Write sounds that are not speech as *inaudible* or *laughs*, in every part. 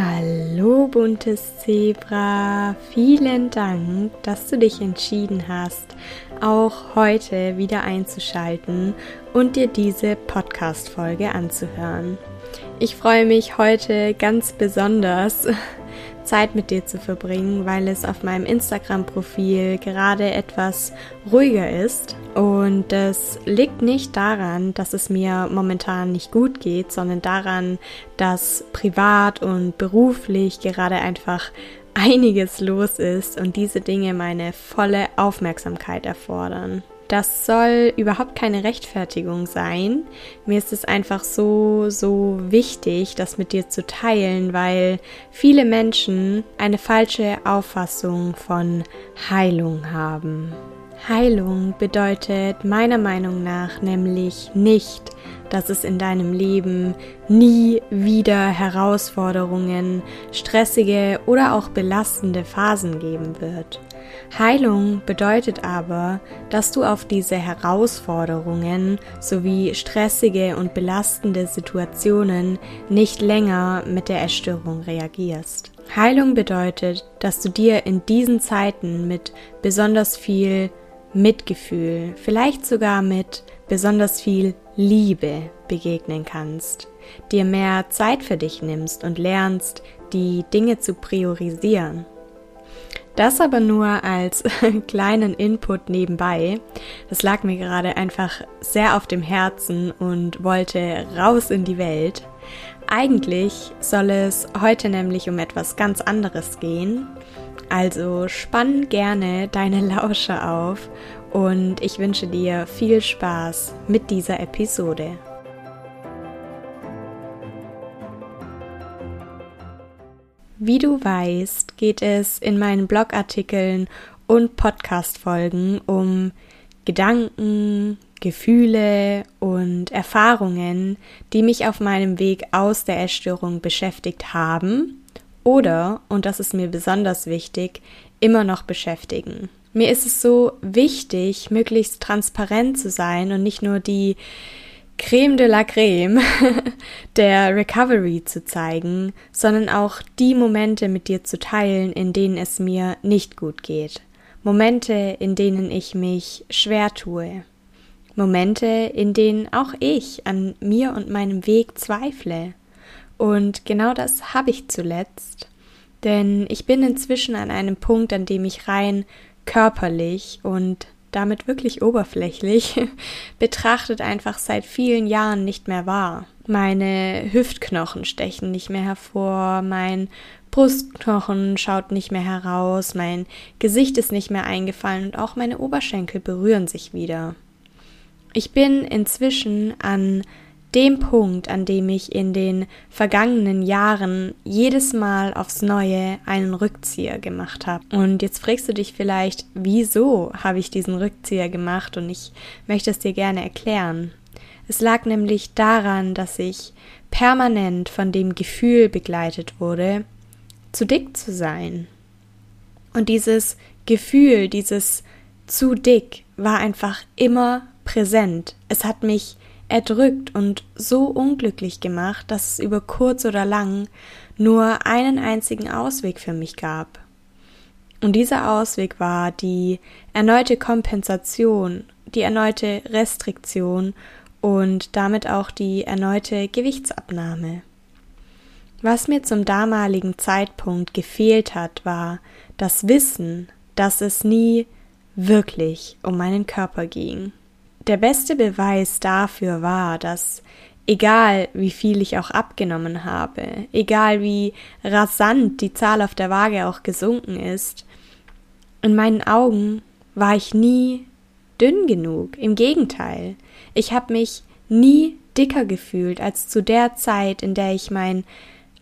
Hallo buntes Zebra, vielen Dank, dass du dich entschieden hast, auch heute wieder einzuschalten und dir diese Podcast-Folge anzuhören. Ich freue mich heute ganz besonders, Zeit mit dir zu verbringen, weil es auf meinem Instagram-Profil gerade etwas ruhiger ist. Und das liegt nicht daran, dass es mir momentan nicht gut geht, sondern daran, dass privat und beruflich gerade einfach einiges los ist und diese Dinge meine volle Aufmerksamkeit erfordern. Das soll überhaupt keine Rechtfertigung sein. Mir ist es einfach so, so wichtig, das mit dir zu teilen, weil viele Menschen eine falsche Auffassung von Heilung haben. Heilung bedeutet meiner Meinung nach nämlich nicht, dass es in deinem Leben nie wieder Herausforderungen, stressige oder auch belastende Phasen geben wird. Heilung bedeutet aber, dass du auf diese Herausforderungen sowie stressige und belastende Situationen nicht länger mit der Erstörung reagierst. Heilung bedeutet, dass du dir in diesen Zeiten mit besonders viel Mitgefühl, vielleicht sogar mit besonders viel Liebe begegnen kannst, dir mehr Zeit für dich nimmst und lernst, die Dinge zu priorisieren. Das aber nur als *laughs* kleinen Input nebenbei. Das lag mir gerade einfach sehr auf dem Herzen und wollte raus in die Welt. Eigentlich soll es heute nämlich um etwas ganz anderes gehen. Also spann gerne deine *laughs* Lausche auf und ich wünsche dir viel Spaß mit dieser Episode. Wie du weißt, geht es in meinen Blogartikeln und Podcast-Folgen um Gedanken, Gefühle und Erfahrungen, die mich auf meinem Weg aus der Essstörung beschäftigt haben oder, und das ist mir besonders wichtig, immer noch beschäftigen. Mir ist es so wichtig, möglichst transparent zu sein und nicht nur die Creme de la Creme *laughs* der Recovery zu zeigen, sondern auch die Momente mit dir zu teilen, in denen es mir nicht gut geht. Momente, in denen ich mich schwer tue. Momente, in denen auch ich an mir und meinem Weg zweifle. Und genau das habe ich zuletzt. Denn ich bin inzwischen an einem Punkt, an dem ich rein körperlich und damit wirklich oberflächlich, *laughs* betrachtet einfach seit vielen Jahren nicht mehr wahr. Meine Hüftknochen stechen nicht mehr hervor, mein Brustknochen schaut nicht mehr heraus, mein Gesicht ist nicht mehr eingefallen und auch meine Oberschenkel berühren sich wieder. Ich bin inzwischen an dem Punkt, an dem ich in den vergangenen Jahren jedes Mal aufs Neue einen Rückzieher gemacht habe. Und jetzt fragst du dich vielleicht, wieso habe ich diesen Rückzieher gemacht? Und ich möchte es dir gerne erklären. Es lag nämlich daran, dass ich permanent von dem Gefühl begleitet wurde, zu dick zu sein. Und dieses Gefühl, dieses zu dick, war einfach immer präsent. Es hat mich erdrückt und so unglücklich gemacht, dass es über kurz oder lang nur einen einzigen Ausweg für mich gab. Und dieser Ausweg war die erneute Kompensation, die erneute Restriktion und damit auch die erneute Gewichtsabnahme. Was mir zum damaligen Zeitpunkt gefehlt hat, war das Wissen, dass es nie wirklich um meinen Körper ging der beste Beweis dafür war, dass egal wie viel ich auch abgenommen habe, egal wie rasant die Zahl auf der Waage auch gesunken ist, in meinen Augen war ich nie dünn genug. Im Gegenteil, ich habe mich nie dicker gefühlt als zu der Zeit, in der ich mein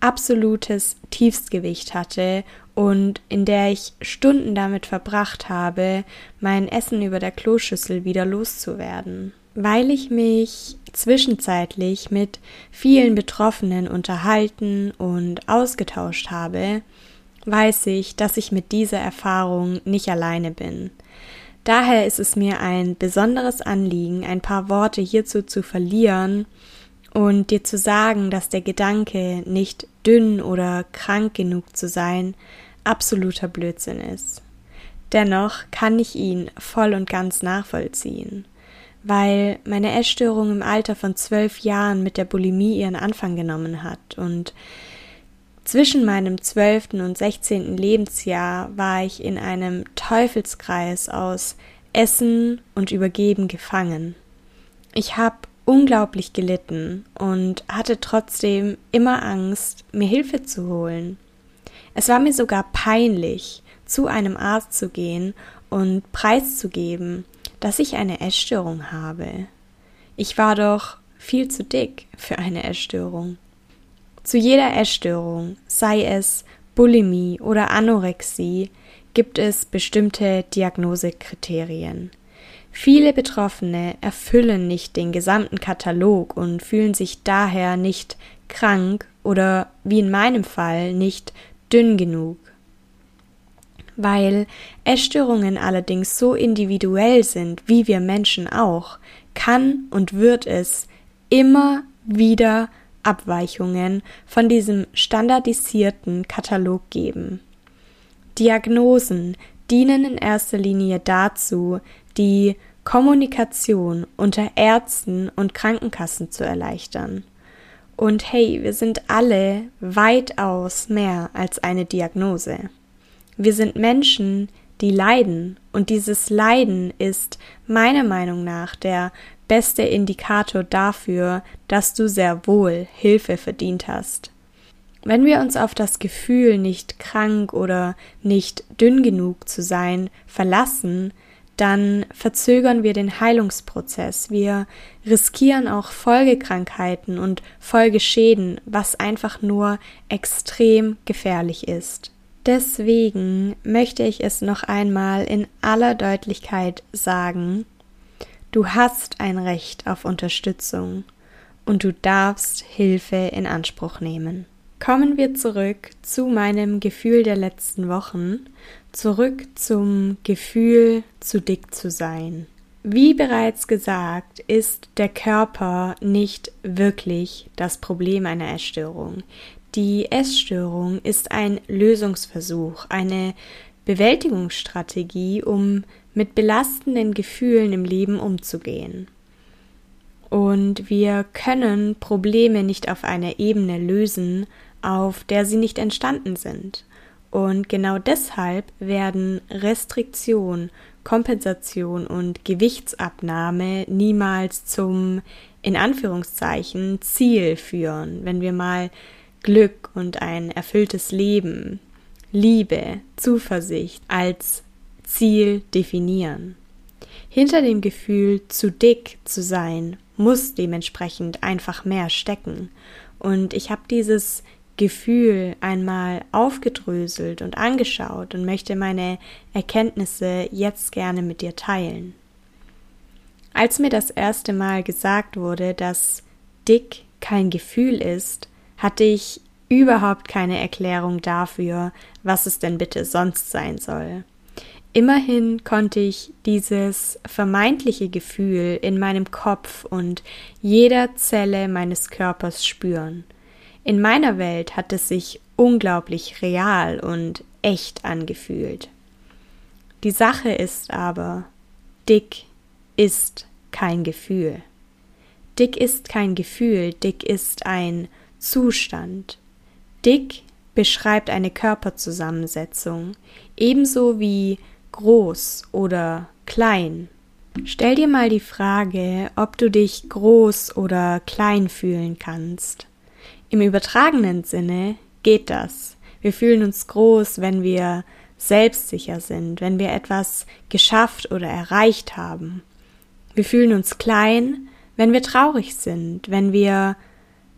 absolutes Tiefstgewicht hatte und in der ich Stunden damit verbracht habe, mein Essen über der Kloschüssel wieder loszuwerden. Weil ich mich zwischenzeitlich mit vielen Betroffenen unterhalten und ausgetauscht habe, weiß ich, dass ich mit dieser Erfahrung nicht alleine bin. Daher ist es mir ein besonderes Anliegen, ein paar Worte hierzu zu verlieren und dir zu sagen, dass der Gedanke, nicht dünn oder krank genug zu sein, absoluter Blödsinn ist. Dennoch kann ich ihn voll und ganz nachvollziehen, weil meine Essstörung im Alter von zwölf Jahren mit der Bulimie ihren Anfang genommen hat und zwischen meinem zwölften und sechzehnten Lebensjahr war ich in einem Teufelskreis aus Essen und Übergeben gefangen. Ich habe unglaublich gelitten und hatte trotzdem immer Angst, mir Hilfe zu holen. Es war mir sogar peinlich, zu einem Arzt zu gehen und preiszugeben, dass ich eine Essstörung habe. Ich war doch viel zu dick für eine Essstörung. Zu jeder Essstörung, sei es Bulimie oder Anorexie, gibt es bestimmte Diagnosekriterien. Viele Betroffene erfüllen nicht den gesamten Katalog und fühlen sich daher nicht krank oder wie in meinem Fall nicht dünn genug. Weil Essstörungen allerdings so individuell sind, wie wir Menschen auch, kann und wird es immer wieder Abweichungen von diesem standardisierten Katalog geben. Diagnosen dienen in erster Linie dazu, die Kommunikation unter Ärzten und Krankenkassen zu erleichtern. Und hey, wir sind alle weitaus mehr als eine Diagnose. Wir sind Menschen, die leiden, und dieses Leiden ist meiner Meinung nach der beste Indikator dafür, dass du sehr wohl Hilfe verdient hast. Wenn wir uns auf das Gefühl, nicht krank oder nicht dünn genug zu sein, verlassen, dann verzögern wir den Heilungsprozess. Wir riskieren auch Folgekrankheiten und Folgeschäden, was einfach nur extrem gefährlich ist. Deswegen möchte ich es noch einmal in aller Deutlichkeit sagen, du hast ein Recht auf Unterstützung und du darfst Hilfe in Anspruch nehmen. Kommen wir zurück zu meinem Gefühl der letzten Wochen, zurück zum Gefühl, zu dick zu sein. Wie bereits gesagt, ist der Körper nicht wirklich das Problem einer Essstörung. Die Essstörung ist ein Lösungsversuch, eine Bewältigungsstrategie, um mit belastenden Gefühlen im Leben umzugehen. Und wir können Probleme nicht auf einer Ebene lösen, auf der sie nicht entstanden sind. Und genau deshalb werden Restriktion, Kompensation und Gewichtsabnahme niemals zum in Anführungszeichen Ziel führen, wenn wir mal Glück und ein erfülltes Leben, Liebe, Zuversicht als Ziel definieren. Hinter dem Gefühl, zu dick zu sein, muss dementsprechend einfach mehr stecken. Und ich habe dieses Gefühl einmal aufgedröselt und angeschaut und möchte meine Erkenntnisse jetzt gerne mit dir teilen. Als mir das erste Mal gesagt wurde, dass dick kein Gefühl ist, hatte ich überhaupt keine Erklärung dafür, was es denn bitte sonst sein soll. Immerhin konnte ich dieses vermeintliche Gefühl in meinem Kopf und jeder Zelle meines Körpers spüren. In meiner Welt hat es sich unglaublich real und echt angefühlt. Die Sache ist aber, dick ist kein Gefühl. Dick ist kein Gefühl, dick ist ein Zustand. Dick beschreibt eine Körperzusammensetzung, ebenso wie groß oder klein. Stell dir mal die Frage, ob du dich groß oder klein fühlen kannst. Im übertragenen Sinne geht das. Wir fühlen uns groß, wenn wir selbstsicher sind, wenn wir etwas geschafft oder erreicht haben. Wir fühlen uns klein, wenn wir traurig sind, wenn wir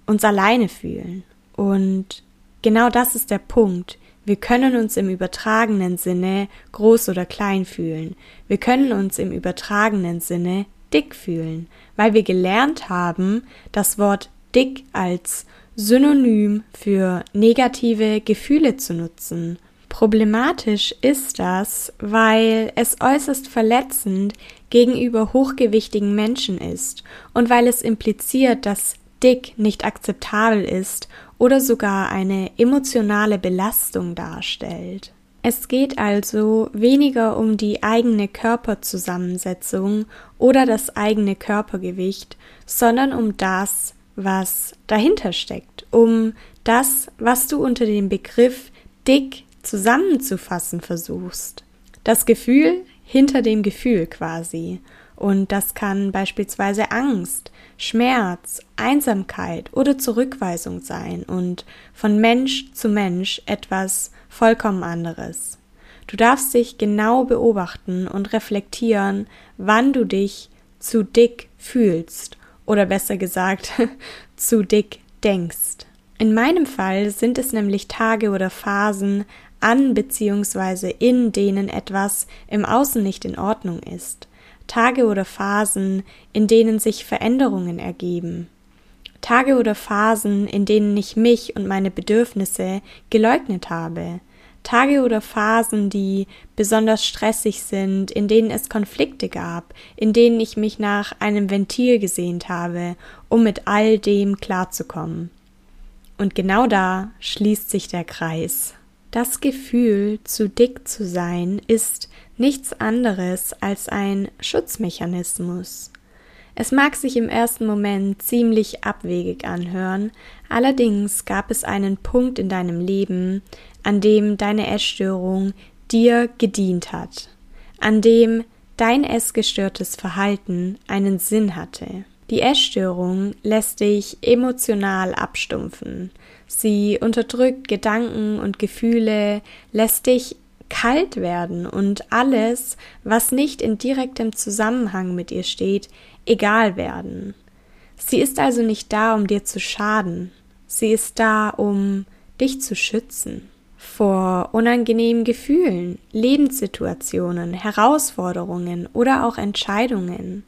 uns alleine fühlen. Und genau das ist der Punkt. Wir können uns im übertragenen Sinne groß oder klein fühlen. Wir können uns im übertragenen Sinne dick fühlen, weil wir gelernt haben, das Wort dick als Synonym für negative Gefühle zu nutzen. Problematisch ist das, weil es äußerst verletzend gegenüber hochgewichtigen Menschen ist und weil es impliziert, dass dick nicht akzeptabel ist oder sogar eine emotionale Belastung darstellt. Es geht also weniger um die eigene Körperzusammensetzung oder das eigene Körpergewicht, sondern um das, was dahinter steckt, um das, was du unter dem Begriff dick zusammenzufassen versuchst. Das Gefühl hinter dem Gefühl quasi. Und das kann beispielsweise Angst, Schmerz, Einsamkeit oder Zurückweisung sein und von Mensch zu Mensch etwas vollkommen anderes. Du darfst dich genau beobachten und reflektieren, wann du dich zu dick fühlst oder besser gesagt *laughs* zu dick denkst. In meinem Fall sind es nämlich Tage oder Phasen an bzw. in denen etwas im Außen nicht in Ordnung ist. Tage oder Phasen, in denen sich Veränderungen ergeben. Tage oder Phasen, in denen ich mich und meine Bedürfnisse geleugnet habe. Tage oder Phasen, die besonders stressig sind, in denen es Konflikte gab, in denen ich mich nach einem Ventil gesehnt habe, um mit all dem klarzukommen. Und genau da schließt sich der Kreis. Das Gefühl, zu dick zu sein, ist nichts anderes als ein Schutzmechanismus. Es mag sich im ersten Moment ziemlich abwegig anhören, allerdings gab es einen Punkt in deinem Leben, an dem deine Essstörung dir gedient hat, an dem dein essgestörtes Verhalten einen Sinn hatte. Die Essstörung lässt dich emotional abstumpfen. Sie unterdrückt Gedanken und Gefühle, lässt dich kalt werden und alles, was nicht in direktem Zusammenhang mit ihr steht, egal werden. Sie ist also nicht da, um dir zu schaden. Sie ist da, um dich zu schützen vor unangenehmen Gefühlen, Lebenssituationen, Herausforderungen oder auch Entscheidungen.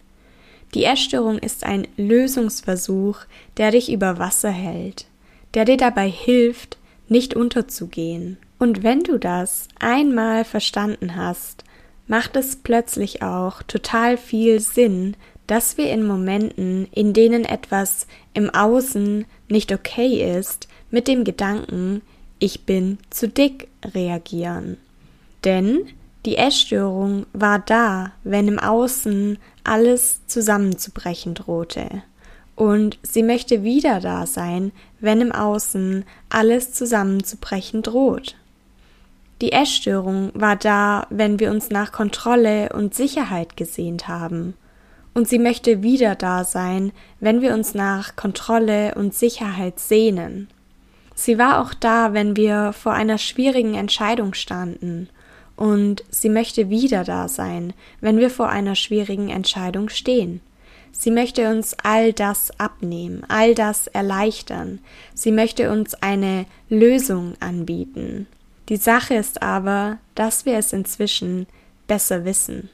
Die Essstörung ist ein Lösungsversuch, der dich über Wasser hält, der dir dabei hilft, nicht unterzugehen. Und wenn du das einmal verstanden hast, macht es plötzlich auch total viel Sinn, dass wir in Momenten, in denen etwas im Außen nicht okay ist, mit dem Gedanken, ich bin zu dick reagieren. Denn die Essstörung war da, wenn im Außen alles zusammenzubrechen drohte. Und sie möchte wieder da sein, wenn im Außen alles zusammenzubrechen droht. Die Essstörung war da, wenn wir uns nach Kontrolle und Sicherheit gesehnt haben. Und sie möchte wieder da sein, wenn wir uns nach Kontrolle und Sicherheit sehnen. Sie war auch da, wenn wir vor einer schwierigen Entscheidung standen. Und sie möchte wieder da sein, wenn wir vor einer schwierigen Entscheidung stehen. Sie möchte uns all das abnehmen, all das erleichtern. Sie möchte uns eine Lösung anbieten. Die Sache ist aber, dass wir es inzwischen besser wissen.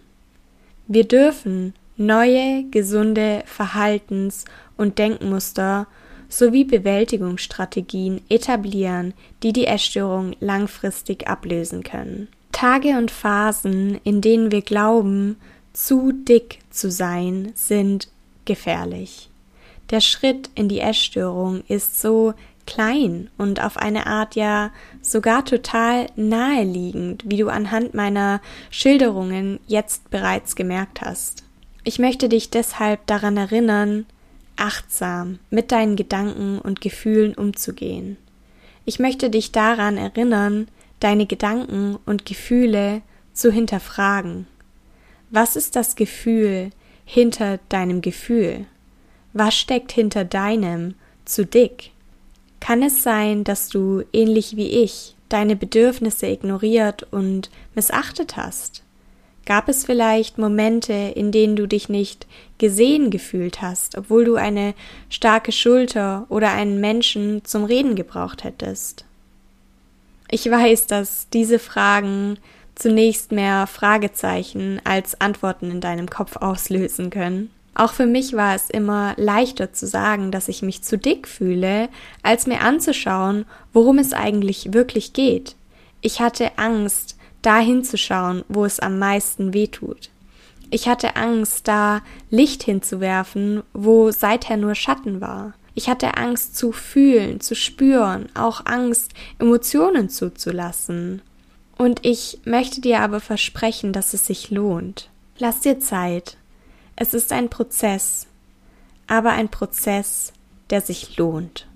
Wir dürfen neue, gesunde Verhaltens- und Denkmuster sowie Bewältigungsstrategien etablieren, die die Essstörung langfristig ablösen können. Tage und Phasen, in denen wir glauben, zu dick zu sein, sind gefährlich. Der Schritt in die Essstörung ist so klein und auf eine Art ja sogar total naheliegend, wie du anhand meiner Schilderungen jetzt bereits gemerkt hast. Ich möchte dich deshalb daran erinnern, achtsam mit deinen Gedanken und Gefühlen umzugehen. Ich möchte dich daran erinnern, deine Gedanken und Gefühle zu hinterfragen. Was ist das Gefühl hinter deinem Gefühl? Was steckt hinter deinem zu dick? Kann es sein, dass du, ähnlich wie ich, deine Bedürfnisse ignoriert und missachtet hast? Gab es vielleicht Momente, in denen du dich nicht gesehen gefühlt hast, obwohl du eine starke Schulter oder einen Menschen zum Reden gebraucht hättest? Ich weiß, dass diese Fragen zunächst mehr Fragezeichen als Antworten in deinem Kopf auslösen können. Auch für mich war es immer leichter zu sagen, dass ich mich zu dick fühle, als mir anzuschauen, worum es eigentlich wirklich geht. Ich hatte Angst, da hinzuschauen, wo es am meisten weh tut. Ich hatte Angst, da Licht hinzuwerfen, wo seither nur Schatten war. Ich hatte Angst zu fühlen, zu spüren, auch Angst, Emotionen zuzulassen. Und ich möchte dir aber versprechen, dass es sich lohnt. Lass dir Zeit. Es ist ein Prozess, aber ein Prozess, der sich lohnt.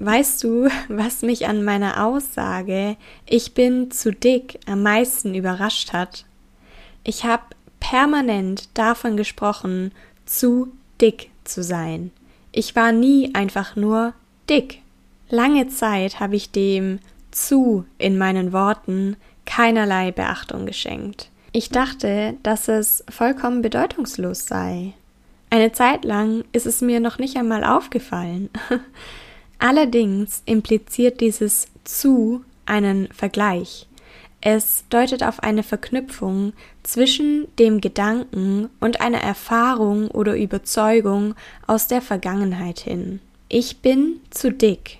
Weißt du, was mich an meiner Aussage, ich bin zu dick, am meisten überrascht hat? Ich habe permanent davon gesprochen, zu dick zu sein. Ich war nie einfach nur dick. Lange Zeit habe ich dem zu in meinen Worten keinerlei Beachtung geschenkt. Ich dachte, dass es vollkommen bedeutungslos sei. Eine Zeit lang ist es mir noch nicht einmal aufgefallen. *laughs* Allerdings impliziert dieses zu einen Vergleich. Es deutet auf eine Verknüpfung zwischen dem Gedanken und einer Erfahrung oder Überzeugung aus der Vergangenheit hin. Ich bin zu dick.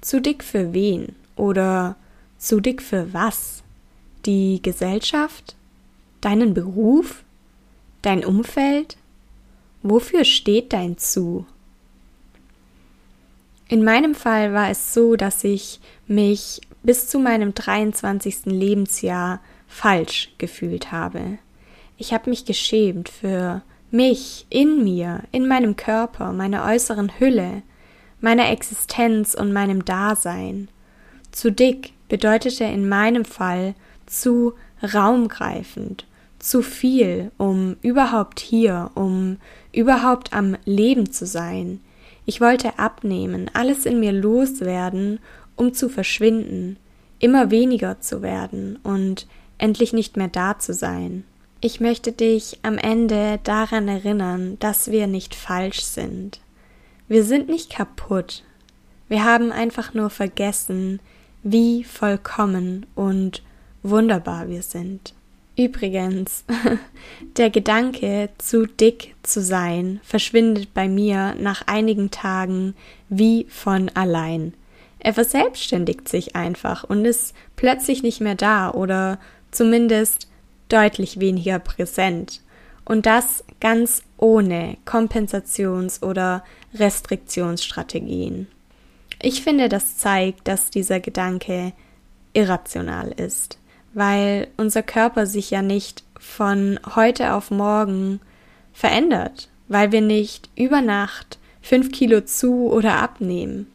Zu dick für wen? Oder zu dick für was? Die Gesellschaft? Deinen Beruf? Dein Umfeld? Wofür steht dein zu? In meinem Fall war es so, dass ich mich bis zu meinem 23. Lebensjahr falsch gefühlt habe. Ich habe mich geschämt für mich, in mir, in meinem Körper, meiner äußeren Hülle, meiner Existenz und meinem Dasein. Zu dick bedeutete in meinem Fall zu raumgreifend, zu viel, um überhaupt hier, um überhaupt am Leben zu sein. Ich wollte abnehmen, alles in mir loswerden, um zu verschwinden, immer weniger zu werden und endlich nicht mehr da zu sein. Ich möchte dich am Ende daran erinnern, dass wir nicht falsch sind. Wir sind nicht kaputt. Wir haben einfach nur vergessen, wie vollkommen und wunderbar wir sind. Übrigens, *laughs* der Gedanke, zu dick zu sein, verschwindet bei mir nach einigen Tagen wie von allein. Er verselbstständigt sich einfach und ist plötzlich nicht mehr da oder zumindest deutlich weniger präsent. Und das ganz ohne Kompensations- oder Restriktionsstrategien. Ich finde, das zeigt, dass dieser Gedanke irrational ist weil unser Körper sich ja nicht von heute auf morgen verändert, weil wir nicht über Nacht fünf Kilo zu oder abnehmen.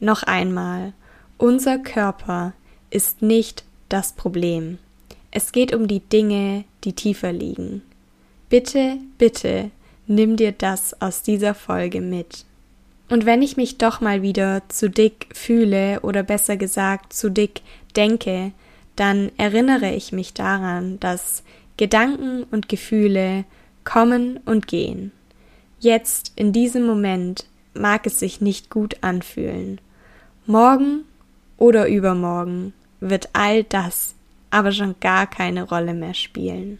Noch einmal, unser Körper ist nicht das Problem. Es geht um die Dinge, die tiefer liegen. Bitte, bitte, nimm dir das aus dieser Folge mit. Und wenn ich mich doch mal wieder zu dick fühle oder besser gesagt zu dick denke, dann erinnere ich mich daran, dass Gedanken und Gefühle kommen und gehen. Jetzt, in diesem Moment, mag es sich nicht gut anfühlen. Morgen oder übermorgen wird all das aber schon gar keine Rolle mehr spielen.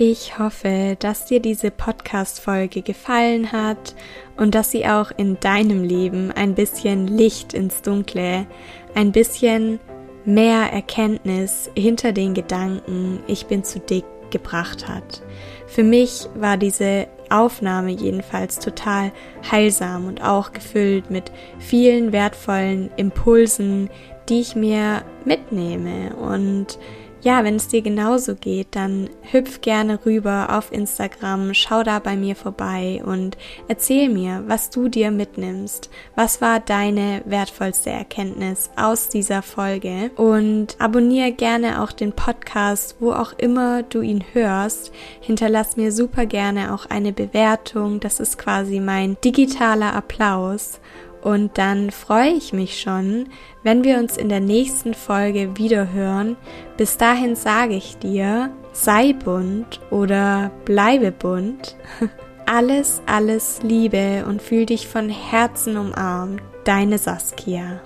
Ich hoffe, dass dir diese Podcast-Folge gefallen hat und dass sie auch in deinem Leben ein bisschen Licht ins Dunkle, ein bisschen mehr Erkenntnis hinter den Gedanken, ich bin zu dick, gebracht hat. Für mich war diese Aufnahme jedenfalls total heilsam und auch gefüllt mit vielen wertvollen Impulsen, die ich mir mitnehme und ja, wenn es dir genauso geht, dann hüpf gerne rüber auf Instagram, schau da bei mir vorbei und erzähl mir, was du dir mitnimmst. Was war deine wertvollste Erkenntnis aus dieser Folge? Und abonniere gerne auch den Podcast, wo auch immer du ihn hörst. Hinterlass mir super gerne auch eine Bewertung. Das ist quasi mein digitaler Applaus. Und dann freue ich mich schon, wenn wir uns in der nächsten Folge wieder hören. Bis dahin sage ich dir, sei bunt oder bleibe bunt. *laughs* Alles, alles Liebe und fühl dich von Herzen umarmt. Deine Saskia.